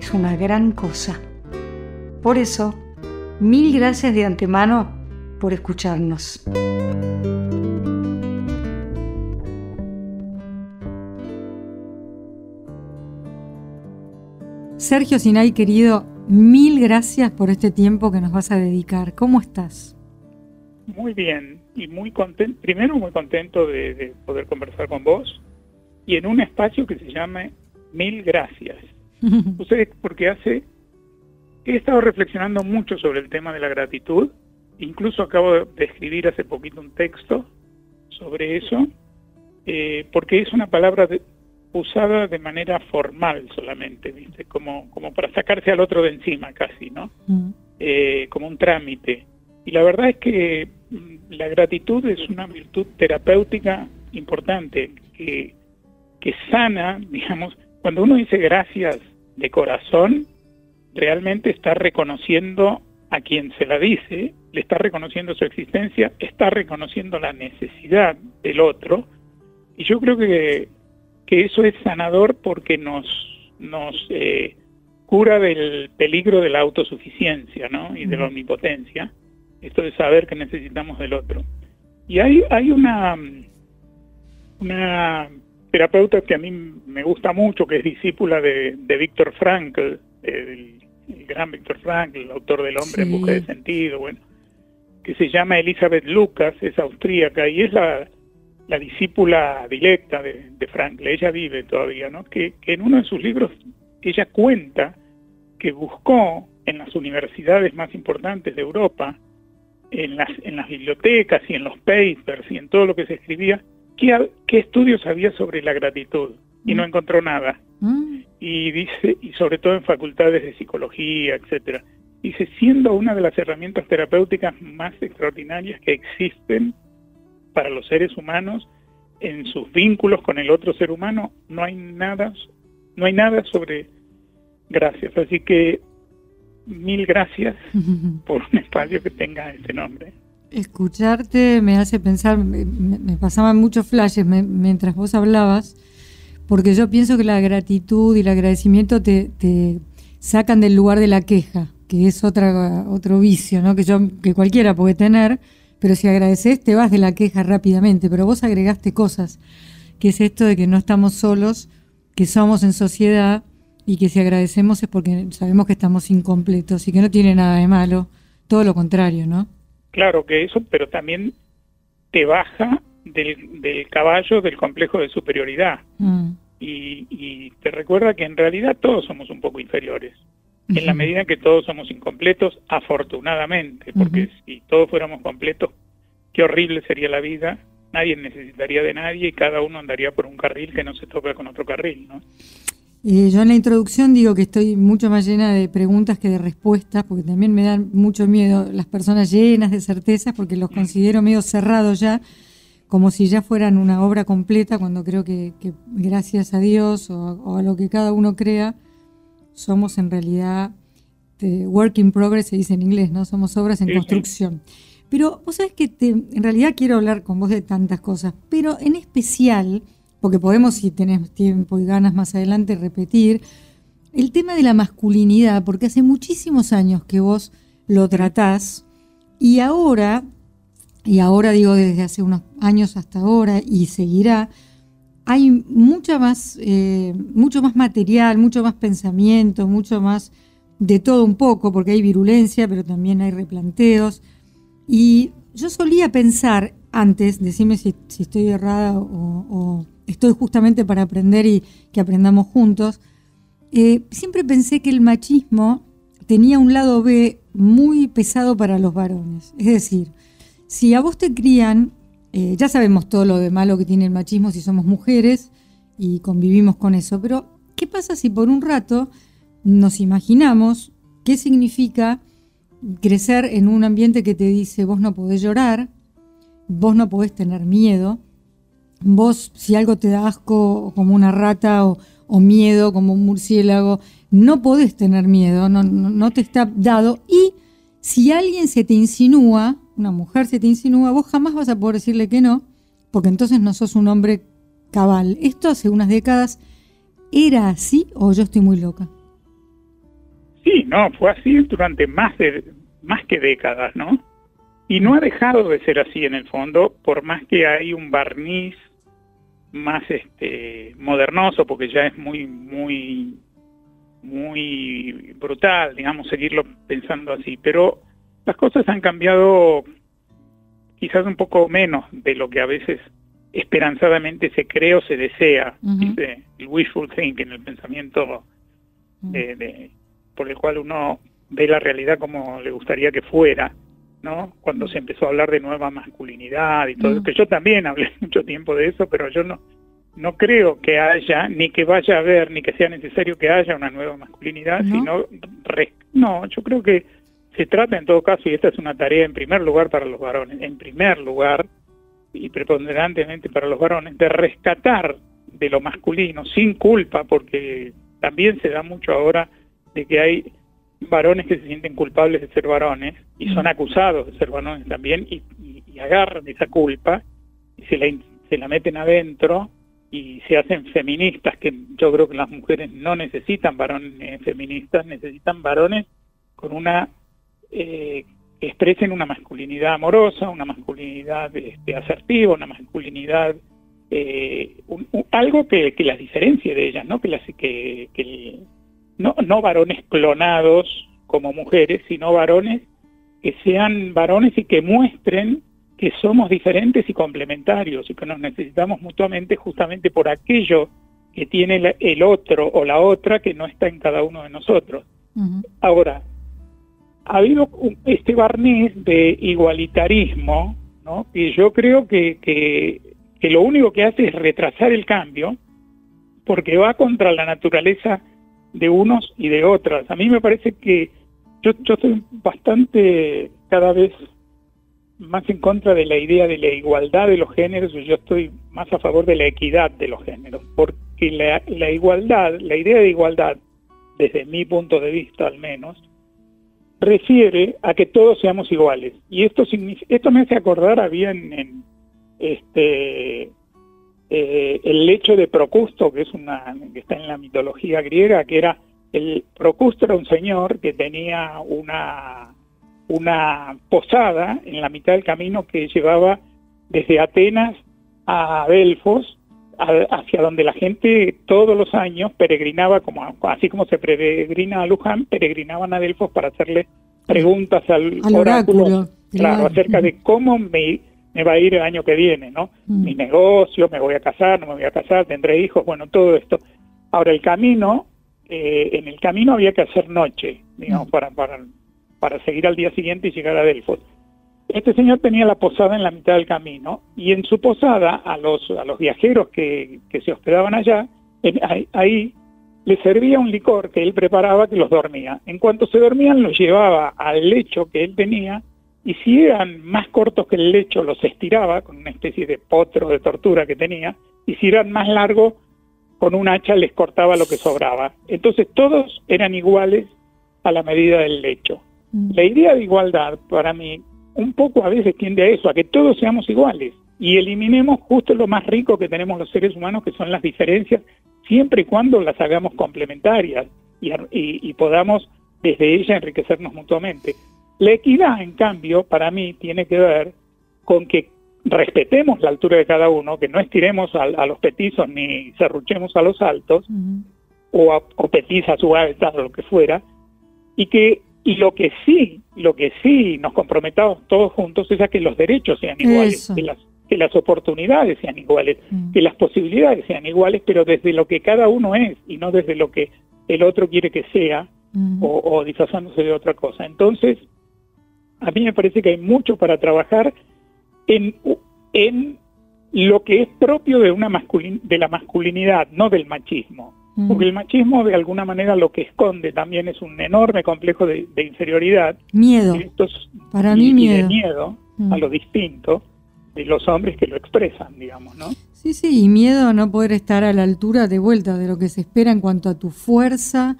es una gran cosa. Por eso, mil gracias de antemano por escucharnos. Sergio Sinay, querido, mil gracias por este tiempo que nos vas a dedicar. ¿Cómo estás? Muy bien y muy contento, primero muy contento de, de poder conversar con vos y en un espacio que se llame Mil Gracias. Ustedes, porque hace, he estado reflexionando mucho sobre el tema de la gratitud, incluso acabo de escribir hace poquito un texto sobre eso, eh, porque es una palabra usada de manera formal solamente, ¿viste? Como, como para sacarse al otro de encima casi, ¿no? Eh, como un trámite. Y la verdad es que mm, la gratitud es una virtud terapéutica importante que, que sana, digamos, cuando uno dice gracias de corazón, realmente está reconociendo a quien se la dice, le está reconociendo su existencia, está reconociendo la necesidad del otro, y yo creo que, que eso es sanador porque nos, nos eh, cura del peligro de la autosuficiencia ¿no? y de la omnipotencia, esto de saber que necesitamos del otro. Y hay, hay una, una terapeuta que a mí me gusta mucho, que es discípula de, de Víctor Frankl, el, gran Víctor Frankl, el autor del hombre en busca de sentido, bueno, que se llama Elizabeth Lucas, es austríaca y es la, la discípula directa de, de, Frankl, ella vive todavía, ¿no? Que, que en uno de sus libros ella cuenta que buscó en las universidades más importantes de Europa, en las, en las bibliotecas y en los papers y en todo lo que se escribía, qué, estudios había sobre la gratitud y no mm. encontró nada. Mm. Y dice, y sobre todo en facultades de psicología, etcétera. Dice, siendo una de las herramientas terapéuticas más extraordinarias que existen para los seres humanos en sus vínculos con el otro ser humano, no hay nada, no hay nada sobre gracias. Así que mil gracias por un espacio que tenga este nombre. Escucharte me hace pensar, me, pasaban muchos flashes mientras vos hablabas, porque yo pienso que la gratitud y el agradecimiento te, sacan del lugar de la queja, que es otra, otro vicio, ¿no? Que yo, que cualquiera puede tener, pero si agradeces te vas de la queja rápidamente, pero vos agregaste cosas, que es esto de que no estamos solos, que somos en sociedad y que si agradecemos es porque sabemos que estamos incompletos y que no tiene nada de malo, todo lo contrario, ¿no? Claro que eso, pero también te baja del, del caballo del complejo de superioridad. Mm. y, y, te recuerda que en realidad todos somos un poco inferiores, en la medida que todos somos incompletos, afortunadamente, porque si todos fuéramos completos, qué horrible sería la vida, nadie necesitaría de nadie y cada uno andaría por un carril que no se toca con otro carril, ¿no? Eh, yo en la introducción digo que estoy mucho más llena de preguntas que de respuestas, porque también me dan mucho miedo las personas llenas de certezas, porque los considero medio cerrados ya, como si ya fueran una obra completa, cuando creo que, gracias a Dios o, a lo que cada uno crea, somos en realidad work in progress, se dice en inglés, ¿no? Somos obras en construcción. Pero vos sabés que en realidad quiero hablar con vos de tantas cosas, pero en especial porque podemos, si tenés tiempo y ganas más adelante, repetir, el tema de la masculinidad, porque hace muchísimos años que vos lo tratás y ahora, y ahora digo desde hace unos años hasta ahora y seguirá, hay mucha más, eh, mucho más material, mucho más pensamiento, mucho más de todo un poco, porque hay virulencia, pero también hay replanteos. Y yo solía pensar antes, decime si, estoy errada o estoy justamente para aprender y que aprendamos juntos, eh, siempre pensé que el machismo tenía un lado B muy pesado para los varones. Es decir, si a vos te crían, eh, ya sabemos todo lo de malo que tiene el machismo si somos mujeres y convivimos con eso, pero ¿qué pasa si por un rato nos imaginamos qué significa crecer en un ambiente que te dice vos no podés llorar, vos no podés tener miedo, vos si algo te da asco como una rata o, miedo como un murciélago, no podés tener miedo, no, no, te está dado. Y si alguien se te insinúa, una mujer se te insinúa, vos jamás vas a poder decirle que no, porque entonces no sos un hombre cabal. Esto hace unas décadas era así o yo estoy muy loca. Sí, no, fue así durante más de más que décadas, ¿no? Y no ha dejado de ser así en el fondo, por más que hay un barniz más este modernoso, porque ya es muy muy muy brutal, digamos, seguirlo pensando así, pero las cosas han cambiado quizás un poco menos de lo que a veces esperanzadamente se cree o se desea, el wishful thinking, el pensamiento de, por el cual uno ve la realidad como le gustaría que fuera, ¿no? Cuando se empezó a hablar de nueva masculinidad y todo, que yo también hablé mucho tiempo de eso, pero yo no no creo que haya, ni que vaya a haber, ni que sea necesario que haya una nueva masculinidad, sino, no, yo creo que se trata en todo caso, y esta es una tarea en primer lugar para los varones, en primer lugar, y preponderantemente para los varones, de rescatar de lo masculino sin culpa, porque también se da mucho ahora de que hay varones que se sienten culpables de ser varones y son acusados de ser varones también y, agarran esa culpa y se la, se la meten adentro y se hacen feministas, que yo creo que las mujeres no necesitan varones feministas, necesitan varones con una eh, que expresen una masculinidad amorosa, una masculinidad este, asertiva, una masculinidad eh, algo que, que, las diferencie de ellas, no que las que, que no, no varones clonados como mujeres, sino varones que sean varones y que muestren que somos diferentes y complementarios y que nos necesitamos mutuamente justamente por aquello que tiene el otro o la otra que no está en cada uno de nosotros. Ahora, ha habido este barniz de igualitarismo, ¿no? y yo creo que, que, que lo único que hace es retrasar el cambio porque va contra la naturaleza de unos y de otras. A mí me parece que yo, yo estoy bastante cada vez más en contra de la idea de la igualdad de los géneros, yo estoy más a favor de la equidad de los géneros, porque la, la igualdad, la idea de igualdad, desde mi punto de vista al menos, refiere a que todos seamos iguales. Y esto, esto me hace acordar, había en, este, eh, el hecho de Procusto, que es una que está en la mitología griega, que era el Procusto era un señor que tenía una una posada en la mitad del camino que llevaba desde Atenas a Delfos, hacia donde la gente todos los años peregrinaba, como así como se peregrina a Luján, peregrinaban a Delfos para hacerle preguntas al, oráculo, claro, acerca de cómo me, me va a ir el año que viene, ¿no? Mm. Mi negocio, me voy a casar, no me voy a casar, tendré hijos, bueno, todo esto. Ahora, el camino, eh, en el camino había que hacer noche, digamos, mm. para, para, para seguir al día siguiente y llegar a Delfos. Este señor tenía la posada en la mitad del camino y en su posada a los, a los viajeros que, que se hospedaban allá, ahí, ahí le servía un licor que él preparaba que los dormía. En cuanto se dormían los llevaba al lecho que él tenía y si eran más cortos que el lecho los estiraba con una especie de potro de tortura que tenía y si eran más largos con un hacha les cortaba lo que sobraba. Entonces todos eran iguales a la medida del lecho. Mm. La idea de igualdad para mí un poco a veces tiende a eso, a que todos seamos iguales y eliminemos justo lo más rico que tenemos los seres humanos, que son las diferencias, siempre y cuando las hagamos complementarias y, y podamos desde ellas enriquecernos mutuamente. La equidad, en cambio, para mí tiene que ver con que respetemos la altura de cada uno, que no estiremos a, los petizos ni cerruchemos a los altos, o, a, o petiza a su alta o lo que fuera, y que y lo que sí, lo que sí nos comprometamos todos juntos es a que los derechos sean iguales, que las, que las oportunidades sean iguales, que las posibilidades sean iguales, pero desde lo que cada uno es y no desde lo que el otro quiere que sea o, o disfrazándose de otra cosa. Entonces, a mí me parece que hay mucho para trabajar en, en lo que es propio de una masculin de la masculinidad, no del machismo. Mm. Porque el machismo de alguna manera lo que esconde también es un enorme complejo de, inferioridad. Miedo. Para mí miedo. miedo a mm. lo distinto de los hombres que lo expresan, digamos, ¿no? Sí, sí, y miedo a no poder estar a la altura de vuelta de lo que se espera en cuanto a tu fuerza,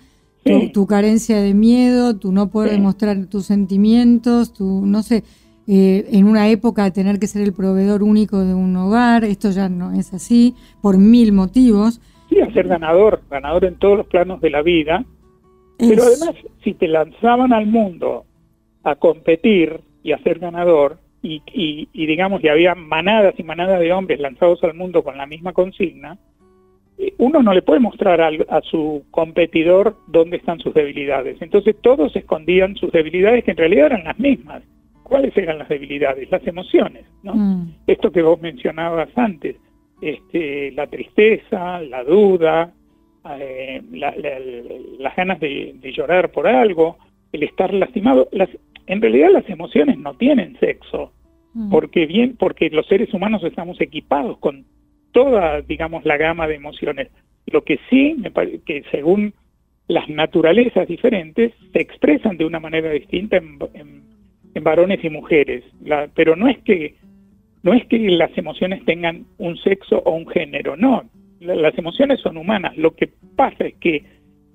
tu, carencia de miedo, tu no poder demostrar tus sentimientos, tu, no sé, eh, en una época tener que ser el proveedor único de un hogar, esto ya no es así, por mil motivos. Sí, a ser ganador, ganador en todos los planos de la vida, pero además si te lanzaban al mundo a competir y a ser ganador, y, y, digamos, y había manadas y manadas de hombres lanzados al mundo con la misma consigna, uno no le puede mostrar a, su competidor dónde están sus debilidades. Entonces todos escondían sus debilidades que en realidad eran las mismas. ¿Cuáles eran las debilidades? Las emociones, ¿no? Mm. Esto que vos mencionabas antes, este, la tristeza, la duda, eh, las ganas de, llorar por algo, el estar lastimado. Las, en realidad las emociones no tienen sexo, mm. porque bien, porque los seres humanos estamos equipados con toda, digamos, la gama de emociones. Lo que sí, me parece que según las naturalezas diferentes, se expresan de una manera distinta en, varones y mujeres. pero no es que no es que las emociones tengan un sexo o un género, no. las emociones son humanas. Lo que pasa es que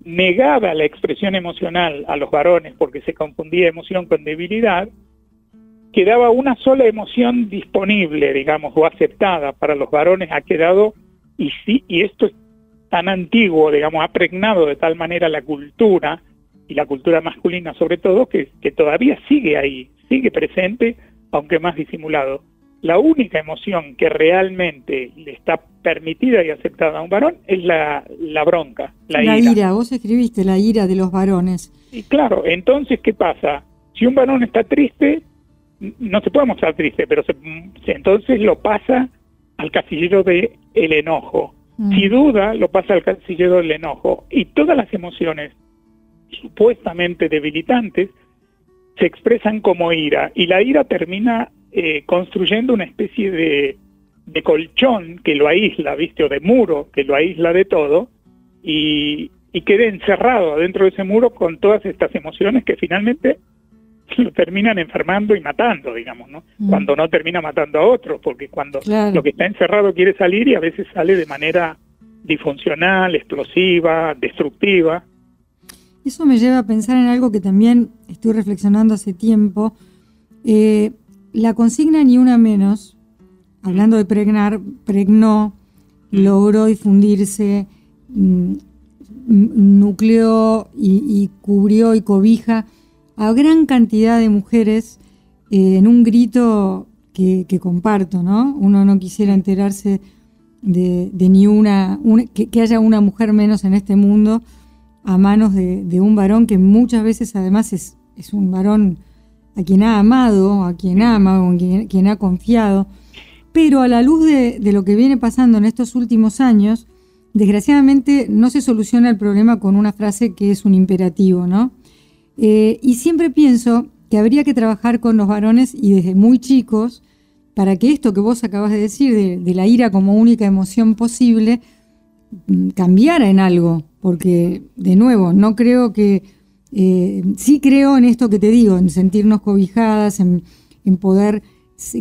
negaba la expresión emocional a los varones porque se confundía emoción con debilidad, quedaba una sola emoción disponible, digamos, o aceptada para los varones, ha quedado, y sí, y esto es tan antiguo, digamos, ha pregnado de tal manera la cultura, y la cultura masculina sobre todo, que, que todavía sigue ahí, sigue presente, aunque más disimulado. La única emoción que realmente le está permitida y aceptada a un varón es la, la bronca, la, la ira. Vos escribiste la ira de los varones. Y claro, entonces, ¿qué pasa? Si un varón está triste, no se puede mostrar triste, pero se, entonces lo pasa al casillero de el enojo. Mm. Si duda, lo pasa al casillero del enojo. Y todas las emociones supuestamente debilitantes se expresan como ira. Y la ira termina eh, construyendo una especie de, de, colchón que lo aísla, ¿viste? O de muro que lo aísla de todo. Y, y queda encerrado dentro de ese muro con todas estas emociones que finalmente lo terminan enfermando y matando, digamos, ¿no? Mm. Cuando no termina matando a otro, porque cuando lo que está encerrado quiere salir y a veces sale de manera disfuncional, explosiva, destructiva. Eso me lleva a pensar en algo que también estoy reflexionando hace tiempo. Eh, la consigna ni una menos, hablando de pregnar, pregnó, mm. logró difundirse, mm, nucleó y cubrió y cobija a gran cantidad de mujeres eh, en un grito que, comparto, ¿no? Uno no quisiera enterarse de, ni una, que, haya una mujer menos en este mundo a manos de, un varón que muchas veces además es, un varón a quien ha amado, a quien ama, o quien, quien ha confiado. Pero a la luz de lo que viene pasando en estos últimos años, desgraciadamente no se soluciona el problema con una frase que es un imperativo, ¿no? Eh, y siempre pienso que habría que trabajar con los varones y desde muy chicos para que esto que vos acabas de decir, de, la ira como única emoción posible, mm, cambiara en algo. Porque, de nuevo, no creo que... Eh, sí creo en esto que te digo, en sentirnos cobijadas, en, en poder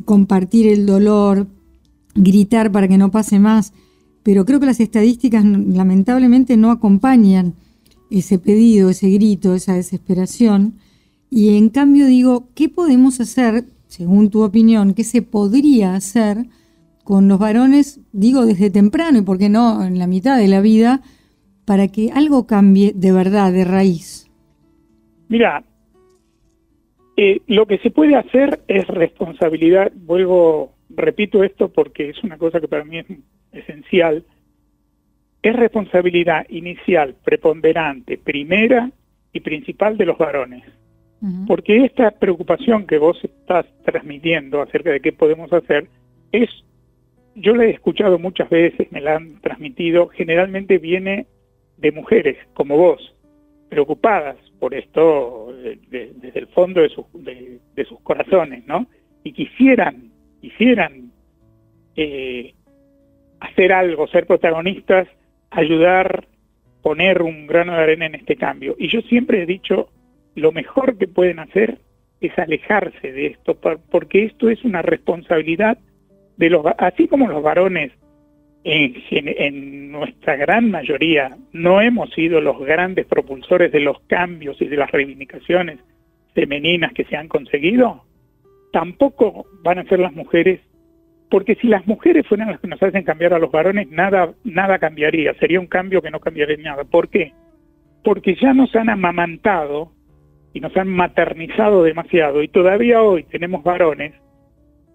compartir el dolor, gritar para que no pase más, pero creo que las estadísticas lamentablemente no acompañan ese pedido, ese grito, esa desesperación. Y en cambio digo, ¿qué podemos hacer, según tu opinión, qué se podría hacer con los varones, digo desde temprano y por qué no en la mitad de la vida, para que algo cambie de verdad, de raíz? Mira, eh, lo que se puede hacer es responsabilidad, vuelvo, repito esto porque es una cosa que para mí es esencial, es responsabilidad inicial, preponderante, primera y principal de los varones. Porque esta preocupación que vos estás transmitiendo acerca de qué podemos hacer es, yo la he escuchado muchas veces, me la han transmitido, generalmente viene de mujeres como vos, preocupadas por esto desde el fondo de, de, sus corazones, ¿no? Y quisieran, quisieran eh, hacer algo, ser protagonistas ayudar poner un grano de arena en este cambio. Y yo siempre he dicho, lo mejor que pueden hacer es alejarse de esto, porque esto es una responsabilidad de los, así como los varones en, en, nuestra gran mayoría no hemos sido los grandes propulsores de los cambios y de las reivindicaciones femeninas que se han conseguido, tampoco van a ser las mujeres, porque si las mujeres fueran las que nos hacen cambiar a los varones, nada, nada cambiaría, sería un cambio que no cambiaría nada. ¿Por qué? Porque ya nos han amamantado y nos han maternizado demasiado y todavía hoy tenemos varones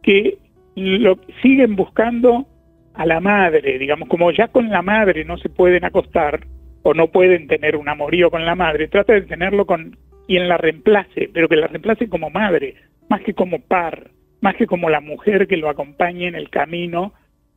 que lo, siguen buscando a la madre, digamos, como ya con la madre no se pueden acostar o no pueden tener un amorío con la madre, trata de tenerlo con quien la reemplace, pero que la reemplace como madre, más que como par, más que como la mujer que lo acompañe en el camino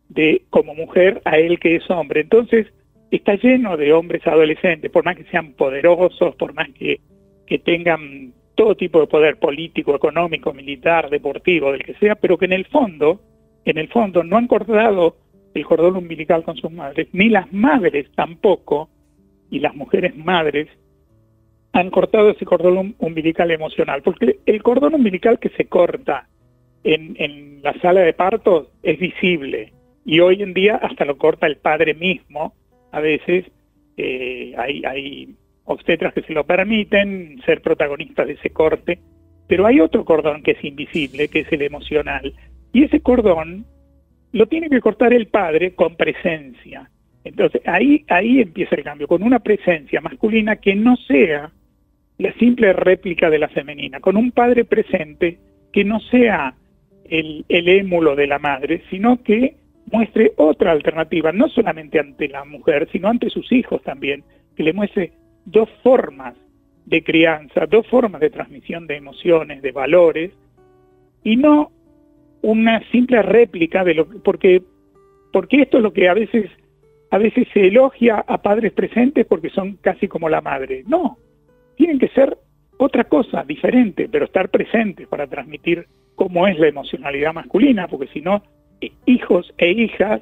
de como mujer a él que es hombre. Entonces, está lleno de hombres adolescentes, por más que sean poderosos, por más que que tengan todo tipo de poder político, económico, militar, deportivo, del que sea, pero que en el fondo, en el fondo no han cortado el cordón umbilical con sus madres, ni las madres tampoco, y las mujeres madres, han cortado ese cordón umbilical emocional, porque el cordón umbilical que se corta en, la sala de parto es visible, y hoy en día hasta lo corta el padre mismo, a veces eh, hay, hay obstetras que se lo permiten ser protagonistas de ese corte, pero hay otro cordón que es invisible, que es el emocional, y ese cordón lo tiene que cortar el padre con presencia. Entonces ahí, ahí empieza el cambio, con una presencia masculina que no sea la simple réplica de la femenina, con un padre presente que no sea el, émulo de la madre, sino que muestre otra alternativa, no solamente ante la mujer, sino ante sus hijos también, que le muestre dos formas de crianza, dos formas de transmisión de emociones, de valores, y no una simple réplica de lo que, porque, porque esto es lo que a veces, a veces se elogia a padres presentes porque son casi como la madre. No, tienen que ser otra cosa, diferente, pero estar presentes para transmitir cómo es la emocionalidad masculina, porque si no, hijos e hijas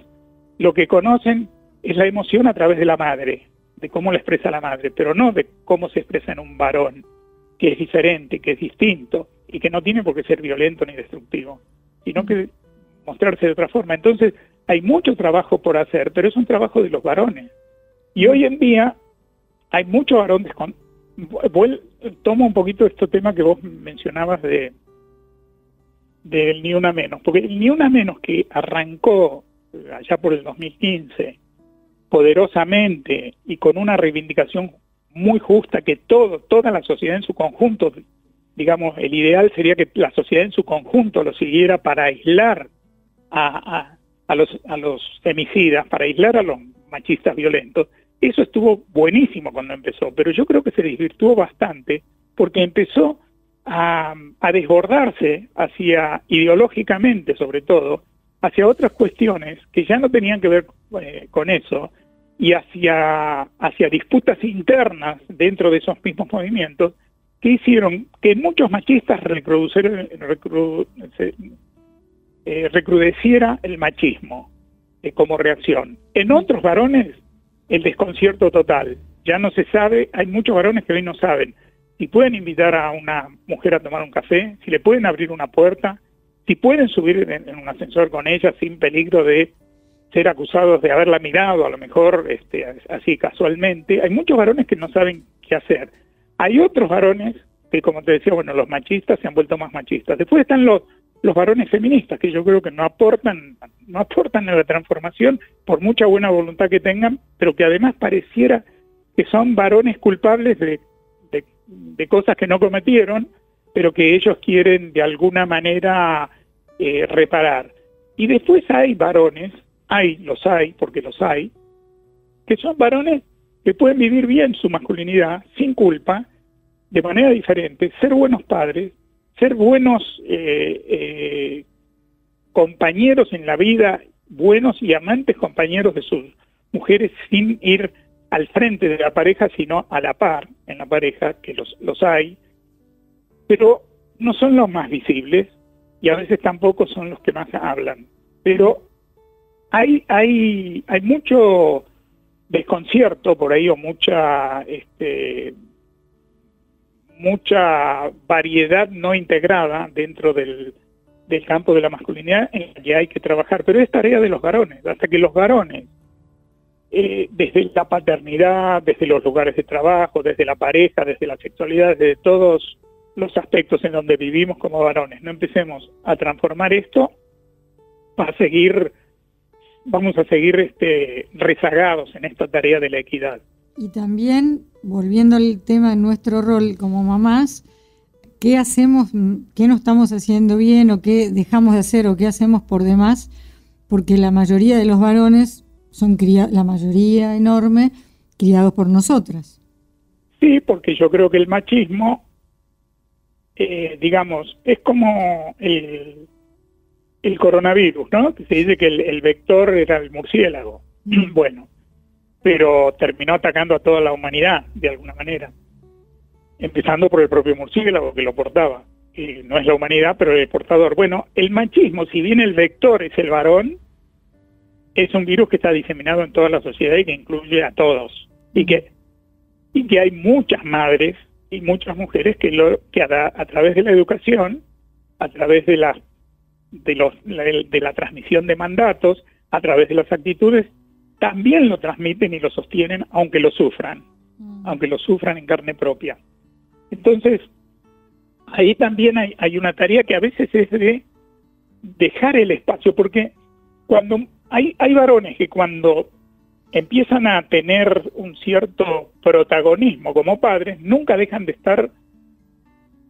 lo que conocen es la emoción a través de la madre, de cómo la expresa la madre, pero no de cómo se expresa en un varón, que es diferente, que es distinto y que no tiene por qué ser violento ni destructivo, sino que mostrarse de otra forma. Entonces, hay mucho trabajo por hacer, pero es un trabajo de los varones. Y hoy en día hay muchos varones. Tomo un poquito este tema que vos mencionabas de del Ni Una Menos, porque el Ni Una Menos que arrancó allá por el 2015 poderosamente y con una reivindicación muy justa que todo, toda la sociedad en su conjunto, digamos, el ideal sería que la sociedad en su conjunto lo siguiera para aislar a, a, los, a los femicidas, para aislar a los machistas violentos. Eso estuvo buenísimo cuando empezó, pero yo creo que se desvirtuó bastante porque empezó a, a desbordarse hacia, ideológicamente sobre todo, hacia otras cuestiones que ya no tenían que ver eh, con eso, y hacia, hacia disputas internas dentro de esos mismos movimientos que hicieron que muchos machistas eh, recrudeciera el machismo eh, como reacción. En otros varones, el desconcierto total. Ya no se sabe, hay muchos varones que hoy no saben si pueden invitar a una mujer a tomar un café, si le pueden abrir una puerta, si pueden subir en un ascensor con ella sin peligro de ser acusados de haberla mirado, a lo mejor este, así casualmente. Hay muchos varones que no saben qué hacer. Hay otros varones que, como te decía, bueno, los machistas se han vuelto más machistas. Después están los, los varones feministas, que yo creo que no aportan, no aportan a la transformación por mucha buena voluntad que tengan, pero que además pareciera que son varones culpables de, de, cosas que no cometieron, pero que ellos quieren de alguna manera eh, reparar. Y después hay varones hay, los hay, porque los hay, que son varones que pueden vivir bien su masculinidad sin culpa, de manera diferente, ser buenos padres, ser buenos eh, eh, compañeros en la vida, buenos y amantes compañeros de sus mujeres sin ir al frente de la pareja, sino a la par en la pareja, que los, los hay, pero no son los más visibles y a veces tampoco son los que más hablan. Pero hay, hay, hay mucho, desconcierto por ahí o mucha este, mucha variedad no integrada dentro del, del campo de la masculinidad en la que hay que trabajar, pero es tarea de los varones, hasta que los varones, eh, desde la paternidad, desde los lugares de trabajo, desde la pareja, desde la sexualidad, desde todos los aspectos en donde vivimos como varones, no empecemos a transformar esto, va a seguir, vamos a seguir este, rezagados en esta tarea de la equidad. Y también, volviendo al tema de nuestro rol como mamás, qué hacemos, qué no estamos haciendo bien o qué dejamos de hacer o qué hacemos por demás, porque la mayoría de los varones son la mayoría enorme, criados por nosotras. Sí, porque yo creo que el machismo, eh, digamos, es como el, el, coronavirus, ¿no? Que se dice que el, vector era el murciélago. Mm. Bueno, pero terminó atacando a toda la humanidad de alguna manera empezando por el propio murciélago que lo portaba. Y no es la humanidad, pero el portador. Bueno, el machismo, si bien el vector es el varón, es un virus que está diseminado en toda la sociedad y que incluye a todos. Y que, y que hay muchas madres y muchas mujeres que, lo, que a, a través de la educación, a través de la, de, los, de la transmisión de mandatos, a través de las actitudes, también lo transmiten y lo sostienen, aunque lo sufran, mm. aunque lo sufran en carne propia. Entonces, ahí también hay, hay una tarea que a veces es de dejar el espacio, porque cuando hay, hay varones que cuando empiezan a tener un cierto protagonismo como padres, nunca dejan de estar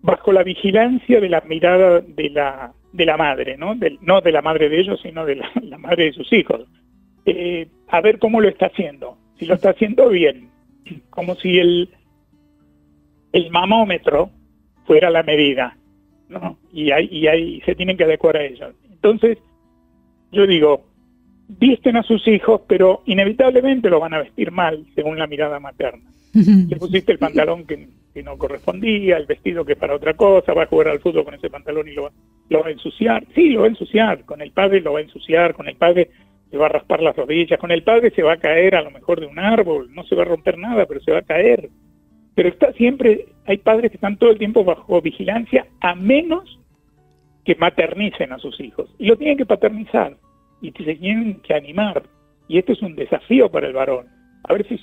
bajo la vigilancia de la mirada de la, de la madre, ¿no? no de la madre de ellos, sino de la, madre de sus hijos. Eh, a ver cómo lo está haciendo, si lo está haciendo bien, como si el, el mamómetro fuera la medida, ¿no? Y ahí, y ahí se tienen que adecuar a ello. Entonces, yo digo, visten a sus hijos, pero inevitablemente lo van a vestir mal, según la mirada materna. Le pusiste el pantalón que, no correspondía, el vestido que es para otra cosa, va a jugar al fútbol con ese pantalón y lo va, lo va a ensuciar. Sí, lo va a ensuciar, con el padre lo va a ensuciar, con el padre se va a raspar las rodillas, con el padre se va a caer a lo mejor de un árbol, no se va a romper nada, pero se va a caer pero está siempre, hay padres que están todo el tiempo bajo vigilancia, a menos que maternicen a sus hijos. Y lo tienen que paternizar y se tienen que animar. Y esto es un desafío para el varón. A ver si,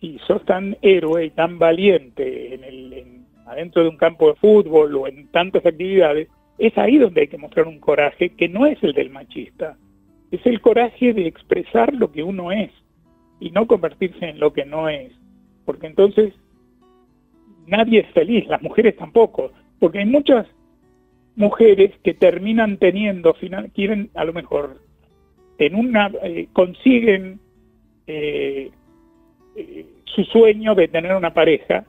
si sos tan héroe y tan valiente en el, adentro de un campo de fútbol o en tantas actividades, es ahí donde hay que mostrar un coraje que no es el del machista. Es el coraje de expresar lo que uno es y no convertirse en lo que no es. Porque entonces nadie es feliz, las mujeres tampoco, porque hay muchas mujeres que terminan teniendo, final, quieren a lo mejor, en una, eh, consiguen eh, eh, su sueño de tener una pareja,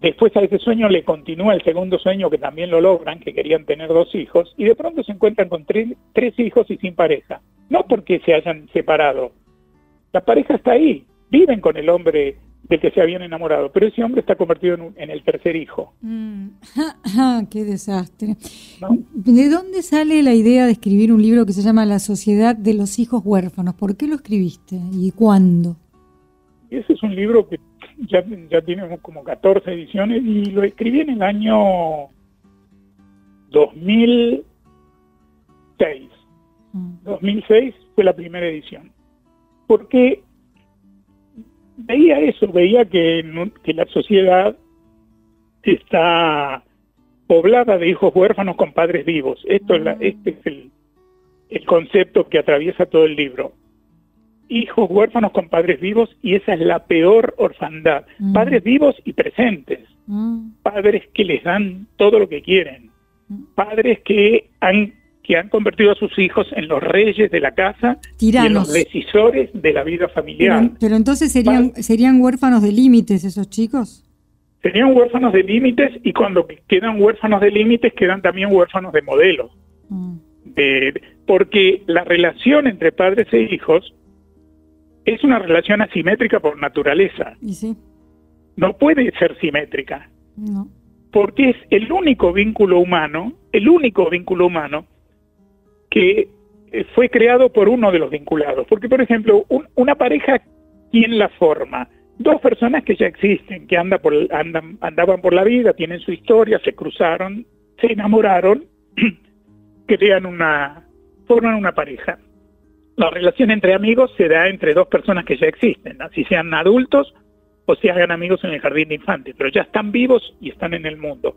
después a ese sueño le continúa el segundo sueño que también lo logran, que querían tener dos hijos, y de pronto se encuentran con tres, tres hijos y sin pareja, no porque se hayan separado, la pareja está ahí, viven con el hombre del que se habían enamorado, pero ese hombre está convertido en, el tercer hijo. Mm. ¡Qué desastre! ¿De dónde sale la idea de escribir un libro que se llama La Sociedad de los Hijos Huérfanos? ¿Por qué lo escribiste y cuándo? Ese es un libro que ya, ya tiene como 14 ediciones y lo escribí en el año 2006. 2006 mm. fue la primera edición. Porque veía eso, veía que, que la sociedad está poblada de hijos huérfanos con padres vivos. Esto es este es el, el concepto que atraviesa todo el libro. Hijos huérfanos con padres vivos y esa es la peor orfandad. Mm. Padres vivos y presentes. Mm. Padres que les dan todo lo que quieren. Mm. Padres que han que han convertido a sus hijos en los reyes de la casa y en los decisores de la vida familiar. Pero, entonces serían, serían huérfanos de límites esos chicos. Serían huérfanos de límites y cuando quedan huérfanos de límites quedan también huérfanos de modelos. Mm. porque la relación entre padres e hijos es una relación asimétrica por naturaleza. ¿Y sí? No puede ser simétrica. No. Porque es el único vínculo humano, el único vínculo humano que eh, fue creado por uno de los vinculados. Porque, por ejemplo, una pareja ¿quién la forma? Dos personas que ya existen, que por, andan, andaban por la vida, tienen su historia, se cruzaron, se enamoraron, crean una, forman una pareja. La relación entre amigos se da entre dos personas que ya existen, así sean adultos o se hagan amigos en el jardín de infantes, pero ya están vivos y están en el mundo.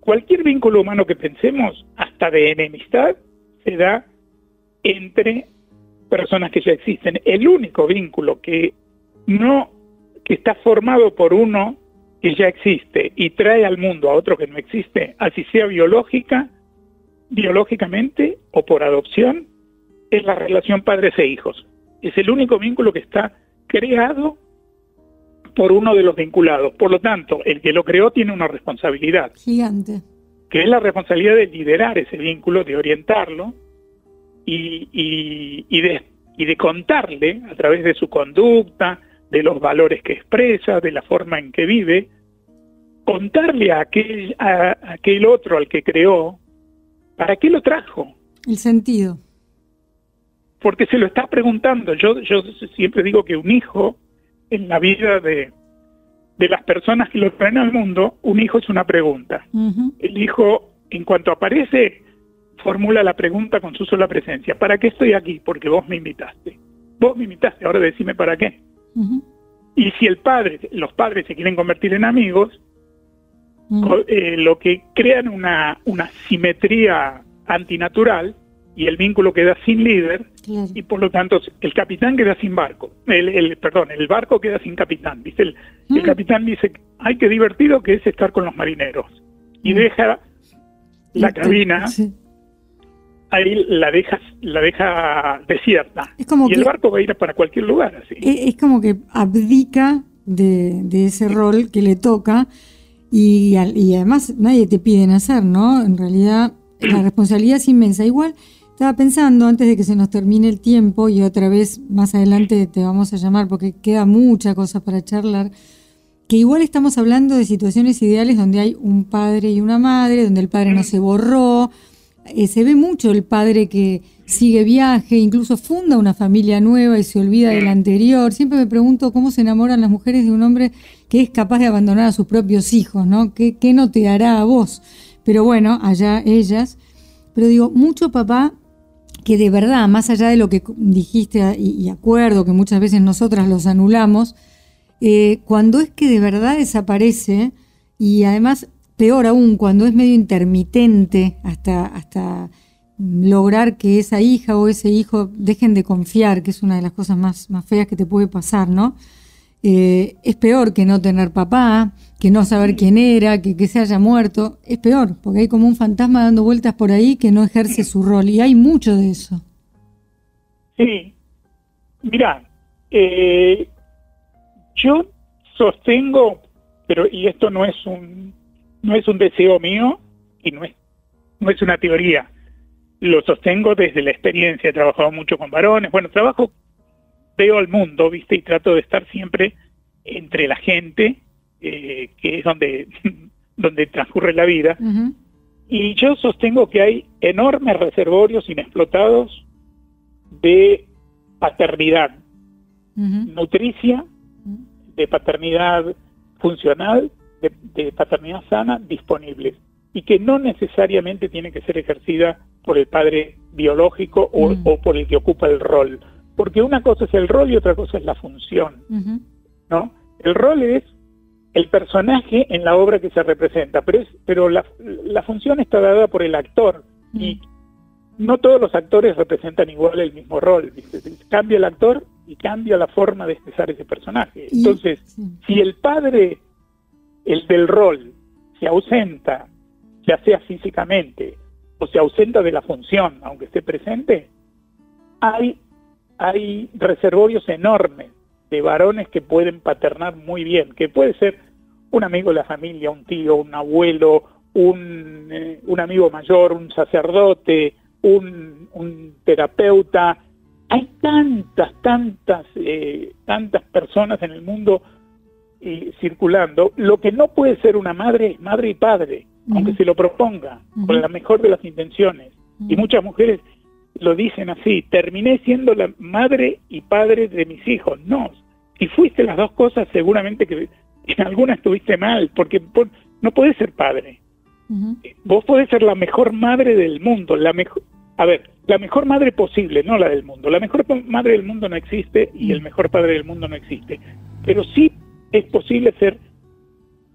Cualquier vínculo humano que pensemos, hasta de enemistad, se da entre personas que ya existen. El único vínculo que no que está formado por uno que ya existe y trae al mundo a otro que no existe, así sea biológica, biológicamente o por adopción, es la relación padres e hijos. Es el único vínculo que está creado por uno de los vinculados. Por lo tanto, el que lo creó tiene una responsabilidad. Gigante. Que es la responsabilidad de liderar ese vínculo, de orientarlo y, y, y, de, y de contarle a través de su conducta, de los valores que expresa, de la forma en que vive, contarle a aquel, a aquel otro al que creó, ¿para qué lo trajo? El sentido. Porque se lo está preguntando. Yo, yo siempre digo que un hijo en la vida de, de las personas que lo traen al mundo, un hijo es una pregunta. El hijo, en cuanto aparece, formula la pregunta con su sola presencia. ¿Para qué estoy aquí? Porque vos me invitaste. Vos me invitaste, ahora decime para qué. Y si el padre, los padres se quieren convertir en amigos, eh, lo que crean una, una simetría antinatural y el vínculo queda sin líder y por lo tanto el capitán queda sin barco. El, el perdón, el barco queda sin capitán. Dice el, el capitán dice, ay qué divertido que es estar con los marineros y deja la cabina ahí la deja, la deja desierta. y el barco va a ir para cualquier lugar. Así. Es como que abdica de, ese rol que le toca y, y, además nadie te pide hacer, ¿no? En realidad la responsabilidad es inmensa. Igual estaba pensando antes de que se nos termine el tiempo y otra vez más adelante te vamos a llamar porque queda mucha cosa para charlar que igual estamos hablando de situaciones ideales donde hay un padre y una madre, donde el padre no se borró, eh, se ve mucho el padre que sigue viaje, incluso funda una familia nueva y se olvida del anterior. Siempre me pregunto cómo se enamoran las mujeres de un hombre que es capaz de abandonar a sus propios hijos, ¿no? ¿Qué, qué no te hará a vos? Pero bueno, allá ellas. Pero digo, mucho papá que de verdad, más allá de lo que dijiste y, acuerdo que muchas veces nosotras los anulamos, eh, cuando es que de verdad desaparece y además peor aún cuando es medio intermitente hasta, hasta lograr que esa hija o ese hijo dejen de confiar, que es una de las cosas más, más feas que te puede pasar, ¿no? Eh, es peor que no tener papá, que no saber quién era, que, que, se haya muerto. Es peor, porque hay como un fantasma dando vueltas por ahí que no ejerce su rol. Y hay mucho de eso. Sí. Mira, eh, yo sostengo, pero y esto no es un no es un deseo mío y no es, no es una teoría. Lo sostengo desde la experiencia, he trabajado mucho con varones, bueno, trabajo, veo al mundo, ¿viste? Y trato de estar siempre entre la gente, eh, que es donde, donde transcurre la vida. Y yo sostengo que hay enormes reservorios inexplotados de paternidad nutricia, de paternidad funcional de, paternidad sana disponibles y que no necesariamente tiene que ser ejercida por el padre biológico o, mm. por el que ocupa el rol. Porque una cosa es el rol y otra cosa es la función. ¿no? El rol es el personaje en la obra que se representa, pero, es, pero la, la función está dada por el actor y mm. no todos los actores representan igual el mismo rol. Cambia el actor y cambia la forma de expresar ese personaje. Entonces, si el padre el del rol se ausenta, ya sea físicamente o se ausenta de la función, aunque esté presente, hay, hay reservorios enormes de varones que pueden paternar muy bien, que puede ser un amigo de la familia, un tío, un abuelo, un, eh, un amigo mayor, un sacerdote, un, un terapeuta. Hay tantas, tantas, eh, tantas personas en el mundo circulando. Lo que no puede ser una madre es madre y padre, aunque se lo proponga, con la mejor de las intenciones. Y muchas mujeres lo dicen así, terminé siendo la madre y padre de mis hijos. No, si fuiste las dos cosas, seguramente que en alguna estuviste mal, porque no puedes ser padre. Vos podés ser la mejor madre del mundo, la mejor, a ver, la mejor madre posible, no la del mundo. La mejor madre del mundo no existe y el mejor padre del mundo no existe. Pero sí es posible ser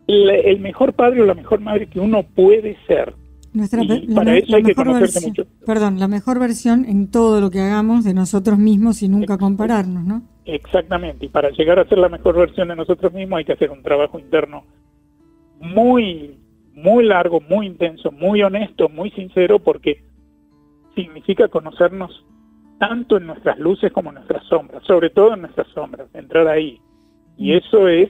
el mejor padre o la mejor madre que uno puede ser. Nuestra, para eso hay que conocerse mucho. Perdón, la mejor versión en todo lo que hagamos de nosotros mismos y nunca compararnos, ¿no? Exactamente, y para llegar a ser la mejor versión de nosotros mismos hay que hacer un trabajo interno muy, muy largo, muy intenso, muy honesto, muy sincero, porque significa conocernos tanto en nuestras luces como en nuestras sombras, sobre todo en nuestras sombras, entrar ahí. Y mm. eso es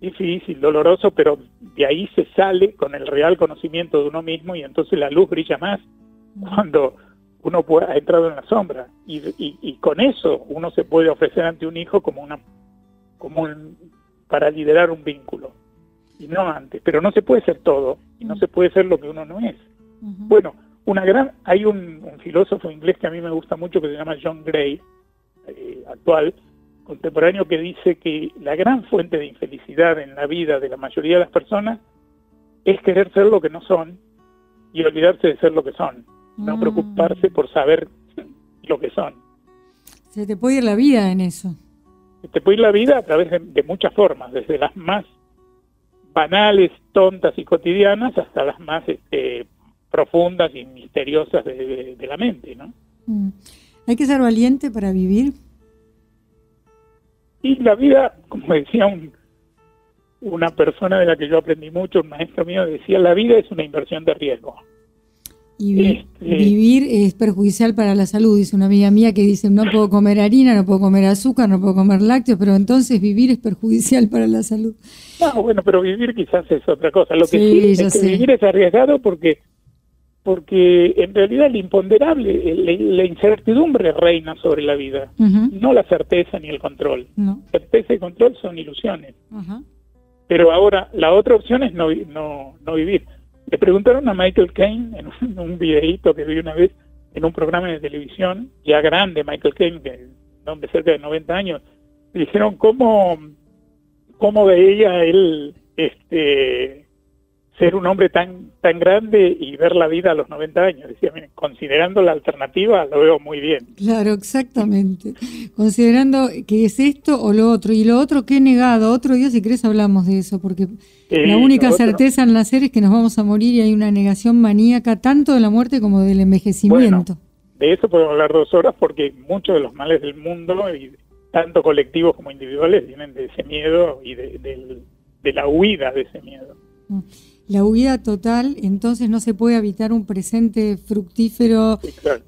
difícil, doloroso, pero de ahí se sale con el real conocimiento de uno mismo y entonces la luz brilla más cuando uno ha entrado en la sombra. Y, y, con eso uno se puede ofrecer ante un hijo como una como un, para liderar un vínculo. Y no antes, pero no se puede ser todo y no se puede ser lo que uno no es. Bueno, una gran hay un, filósofo inglés que a mí me gusta mucho que se llama John Gray, eh, actual, contemporáneo que dice que la gran fuente de infelicidad en la vida de la mayoría de las personas es querer ser lo que no son y olvidarse de ser lo que son, no mm. preocuparse por saber lo que son. Se te puede ir la vida en eso. Se te puede ir la vida a través de, muchas formas, desde las más banales, tontas y cotidianas hasta las más este, profundas y misteriosas de, la mente, ¿no? Mm. ¿Hay que ser valiente para vivir? Y la vida, como decía un, una persona de la que yo aprendí mucho, un maestro mío, decía, la vida es una inversión de riesgo. Y este, vivir es perjudicial para la salud, dice una amiga mía que dice, no puedo comer harina, no puedo comer azúcar, no puedo comer lácteos, pero entonces vivir es perjudicial para la salud. No, bueno, pero vivir quizás es otra cosa. Lo que sí, es que vivir es arriesgado porque porque en realidad el imponderable, la, incertidumbre reina sobre la vida, no la certeza ni el control. Certeza y control son ilusiones. Pero ahora, la otra opción es no, no, no vivir. Le preguntaron a Michael Caine en un, un, videíto que vi una vez en un programa de televisión, ya grande, Michael Caine, que hombre cerca de 90 años, le dijeron cómo, cómo veía él este ser un hombre tan tan grande y ver la vida a los 90 años. Decía, considerando la alternativa, lo veo muy bien. Claro, exactamente. Considerando que es esto o lo otro. Y lo otro, que he negado. Otro día, si querés, hablamos de eso, porque la única certeza en nacer es que nos vamos a morir y hay una negación maníaca tanto de la muerte como del envejecimiento. de eso podemos hablar dos horas porque muchos de los males del mundo, y tanto colectivos como individuales, vienen de ese miedo y de, de la huida de ese miedo. Mm la huida total, entonces no se puede habitar un presente fructífero,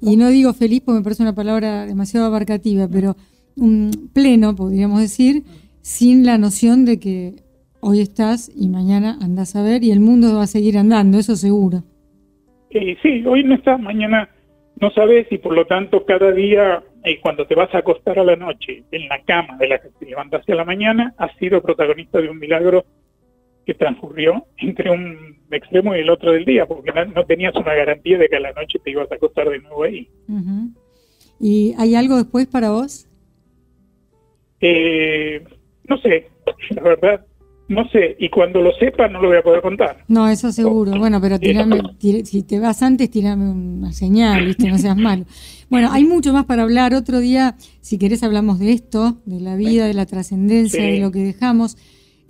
y no digo feliz porque me parece una palabra demasiado abarcativa, pero un pleno, podríamos decir, sin la noción de que hoy estás y mañana andás a ver y el mundo va a seguir andando, eso seguro. Eh, sí, hoy no estás, mañana no sabes y por lo tanto cada día eh, cuando te vas a acostar a la noche en la cama de la que te levantaste a la mañana, has sido protagonista de un milagro que transcurrió entre un extremo y el otro del día, porque no, tenías una garantía de que a la noche te ibas a acostar de nuevo ahí. ¿Y hay algo después para vos? Eh, no sé, la verdad, no sé, y cuando lo sepa no lo voy a poder contar. No, eso seguro. Bueno, pero tirame, si te vas antes, tirame una señal, ¿viste? No seas malo. Bueno, hay mucho más para hablar. Otro día, si querés, hablamos de esto, de la vida, de la trascendencia, de lo que dejamos.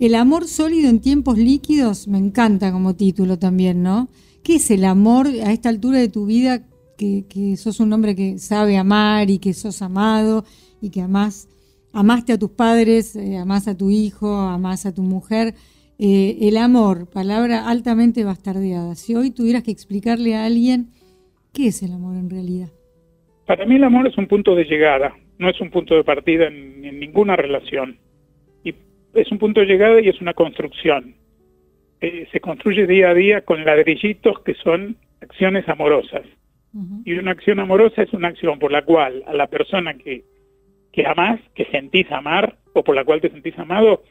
El amor sólido en tiempos líquidos me encanta como título también, ¿no? ¿Qué es el amor a esta altura de tu vida que, sos un hombre que sabe amar y que sos amado y que amás, amaste a tus padres, eh, amás a tu hijo, amás a tu mujer? Eh, el amor, palabra altamente bastardeada. Si hoy tuvieras que explicarle a alguien qué es el amor en realidad. Para mí el amor es un punto de llegada, no es un punto de partida en ninguna relación es un punto de llegada y es una construcción. Eh, se construye día a día con ladrillitos que son acciones amorosas. Y una acción amorosa es una acción por la cual a la persona que, que amás, que sentís amar o por la cual te sentís amado,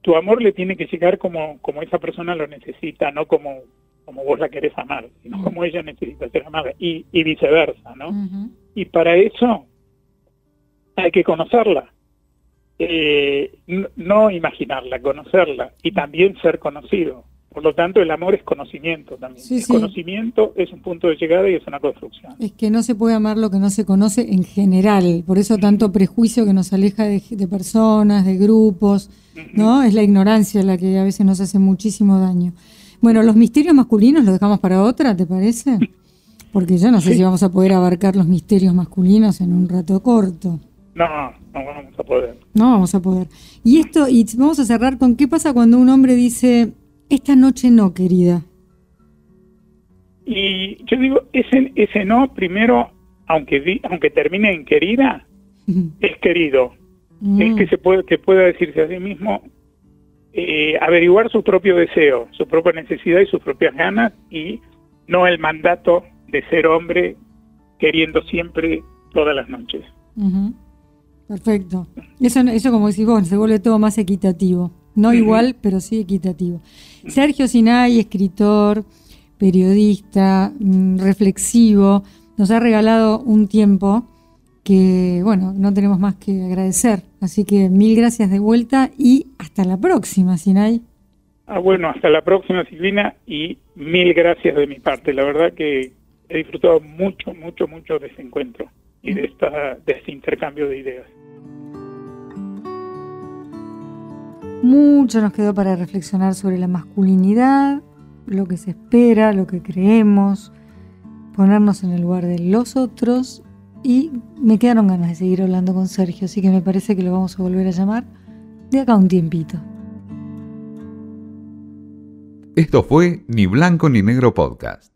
tu amor le tiene que llegar como, como esa persona lo necesita, no como, como vos la querés amar, sino como ella necesita ser amada y, y viceversa, ¿no? Y para eso hay que conocerla, eh, no imaginarla, conocerla y también ser conocido. Por lo tanto, el amor es conocimiento también. el conocimiento es un punto de llegada y es una construcción. Es que no se puede amar lo que no se conoce en general. Por eso tanto prejuicio que nos aleja de, personas, de grupos, ¿no? Es la ignorancia la que a veces nos hace muchísimo daño. Bueno, los misterios masculinos los dejamos para otra, ¿te parece? Porque yo no sé si vamos a poder abarcar los misterios masculinos en un rato corto. No, no vamos a poder. No vamos a poder. Y esto, y vamos a cerrar con qué pasa cuando un hombre dice, esta noche no, querida. Y yo digo, ese, ese no, primero, aunque, aunque termine en querida, es querido. Mm. Es que se puede, que pueda decirse a sí mismo, eh, averiguar su propio deseo, su propia necesidad y sus propias ganas y no el mandato de ser hombre queriendo siempre todas las noches. Perfecto. Eso, eso como decís vos, se vuelve todo más equitativo. No igual, pero sí equitativo. Sergio Sinay, escritor, periodista, mm, reflexivo, nos ha regalado un tiempo que, bueno, no tenemos más que agradecer. Así que mil gracias de vuelta y hasta la próxima, Sinay. Ah, bueno, hasta la próxima, Silvina, y mil gracias de mi parte. La verdad que he disfrutado mucho, mucho, mucho de este encuentro y de, esta, de este intercambio de ideas. Mucho nos quedó para reflexionar sobre la masculinidad, lo que se espera, lo que creemos, ponernos en el lugar de los otros y me quedaron ganas de seguir hablando con Sergio, así que me parece que lo vamos a volver a llamar de acá un tiempito. Esto fue Ni Blanco ni Negro Podcast.